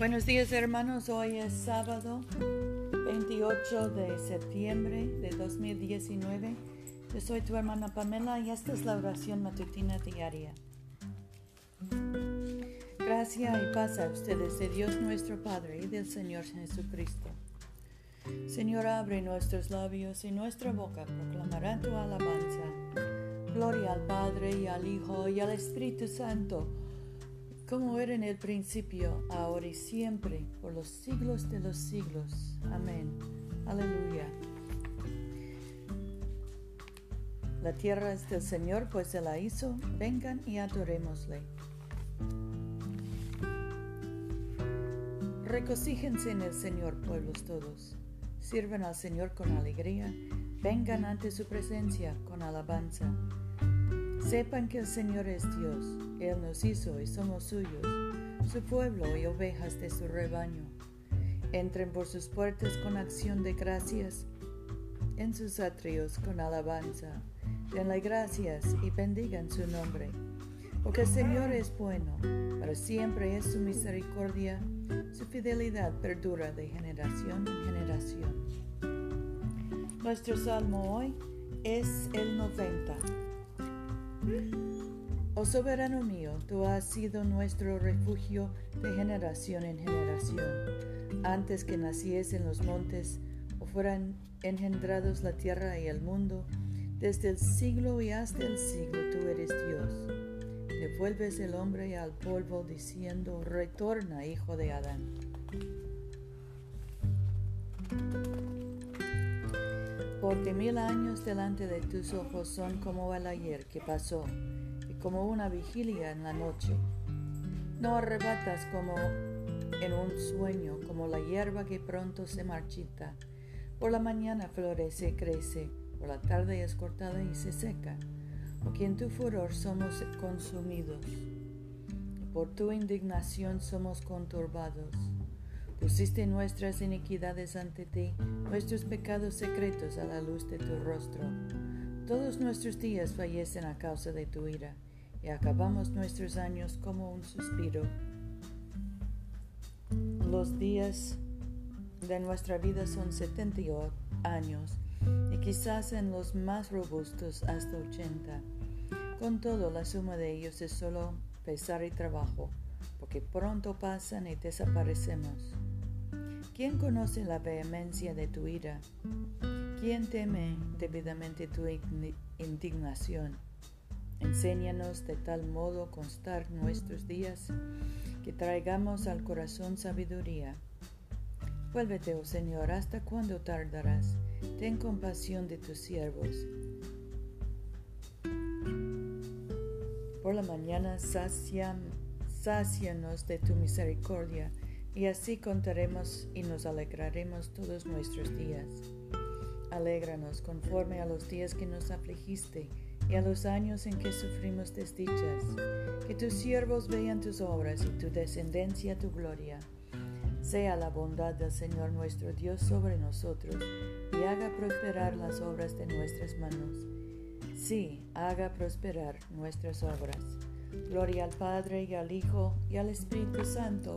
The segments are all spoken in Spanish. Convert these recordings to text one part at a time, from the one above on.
Buenos días hermanos, hoy es sábado 28 de septiembre de 2019. Yo soy tu hermana Pamela y esta es la oración matutina diaria. Gracia y paz a ustedes de Dios nuestro Padre y del Señor Jesucristo. Señor, abre nuestros labios y nuestra boca proclamará tu alabanza. Gloria al Padre y al Hijo y al Espíritu Santo como era en el principio, ahora y siempre, por los siglos de los siglos. Amén. Aleluya. La tierra es del Señor, pues se la hizo. Vengan y adorémosle. Recocíjense en el Señor, pueblos todos. Sirven al Señor con alegría. Vengan ante su presencia con alabanza. Sepan que el Señor es Dios, Él nos hizo y somos suyos, su pueblo y ovejas de su rebaño. Entren por sus puertas con acción de gracias, en sus atrios con alabanza. Denle gracias y bendigan su nombre. Porque el Señor es bueno, para siempre es su misericordia, su fidelidad perdura de generación en generación. Nuestro salmo hoy es el 90. Oh soberano mío, tú has sido nuestro refugio de generación en generación. Antes que naciesen los montes o fueran engendrados la tierra y el mundo, desde el siglo y hasta el siglo tú eres Dios. Devuelves el hombre al polvo diciendo, retorna, hijo de Adán. Porque mil años delante de tus ojos son como el ayer que pasó, y como una vigilia en la noche. No arrebatas como en un sueño, como la hierba que pronto se marchita. Por la mañana florece y crece, por la tarde es cortada y se seca. Porque en tu furor somos consumidos, por tu indignación somos conturbados. Pusiste nuestras iniquidades ante ti, nuestros pecados secretos a la luz de tu rostro. Todos nuestros días fallecen a causa de tu ira, y acabamos nuestros años como un suspiro. Los días de nuestra vida son 78 años, y quizás en los más robustos hasta 80. Con todo, la suma de ellos es solo pesar y trabajo, porque pronto pasan y desaparecemos. ¿Quién conoce la vehemencia de tu ira? ¿Quién teme debidamente tu indignación? Enséñanos de tal modo constar nuestros días que traigamos al corazón sabiduría. Vuélvete, oh Señor, ¿hasta cuándo tardarás? Ten compasión de tus siervos. Por la mañana sácianos de tu misericordia y así contaremos y nos alegraremos todos nuestros días. Alégranos conforme a los días que nos afligiste y a los años en que sufrimos desdichas. Que tus siervos vean tus obras y tu descendencia tu gloria. Sea la bondad del Señor nuestro Dios sobre nosotros y haga prosperar las obras de nuestras manos. Sí, haga prosperar nuestras obras. Gloria al Padre y al Hijo y al Espíritu Santo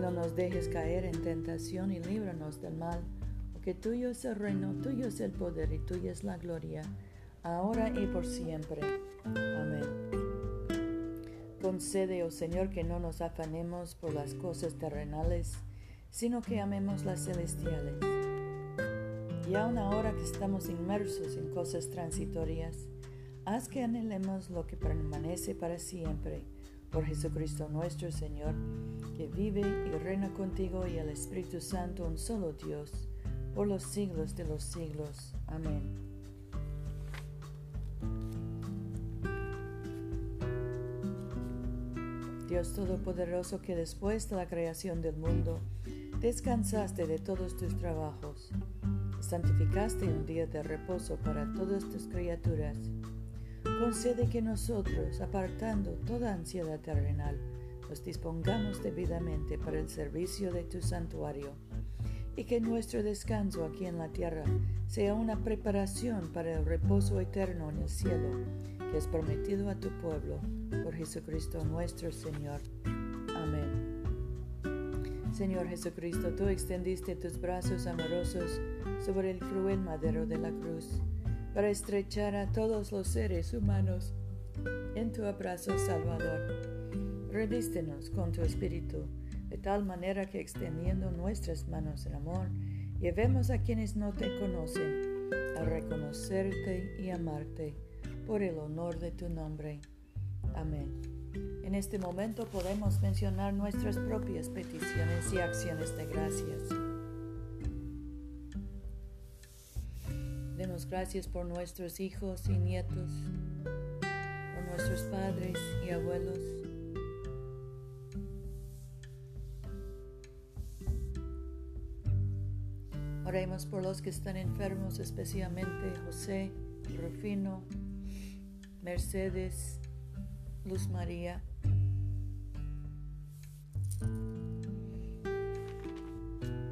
no nos dejes caer en tentación y líbranos del mal, porque tuyo es el reino, tuyo es el poder y tuya es la gloria, ahora y por siempre. Amén. Concede, oh Señor, que no nos afanemos por las cosas terrenales, sino que amemos las celestiales. Y aun ahora que estamos inmersos en cosas transitorias, haz que anhelemos lo que permanece para siempre por Jesucristo nuestro Señor, que vive y reina contigo y el Espíritu Santo, un solo Dios, por los siglos de los siglos. Amén. Dios Todopoderoso, que después de la creación del mundo, Descansaste de todos tus trabajos. Santificaste un día de reposo para todas tus criaturas. Concede que nosotros, apartando toda ansiedad terrenal, nos dispongamos debidamente para el servicio de tu santuario y que nuestro descanso aquí en la tierra sea una preparación para el reposo eterno en el cielo que es prometido a tu pueblo por Jesucristo nuestro Señor. Amén. Señor Jesucristo, tú extendiste tus brazos amorosos sobre el cruel madero de la cruz para estrechar a todos los seres humanos en tu abrazo salvador. Revístenos con tu espíritu de tal manera que extendiendo nuestras manos en amor, llevemos a quienes no te conocen a reconocerte y amarte por el honor de tu nombre. Amén. En este momento podemos mencionar nuestras propias peticiones y acciones de gracias. Demos gracias por nuestros hijos y nietos, por nuestros padres y abuelos Oremos por los que están enfermos, especialmente José, Rufino, Mercedes, Luz María.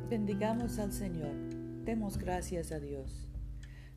Bendigamos al Señor, demos gracias a Dios.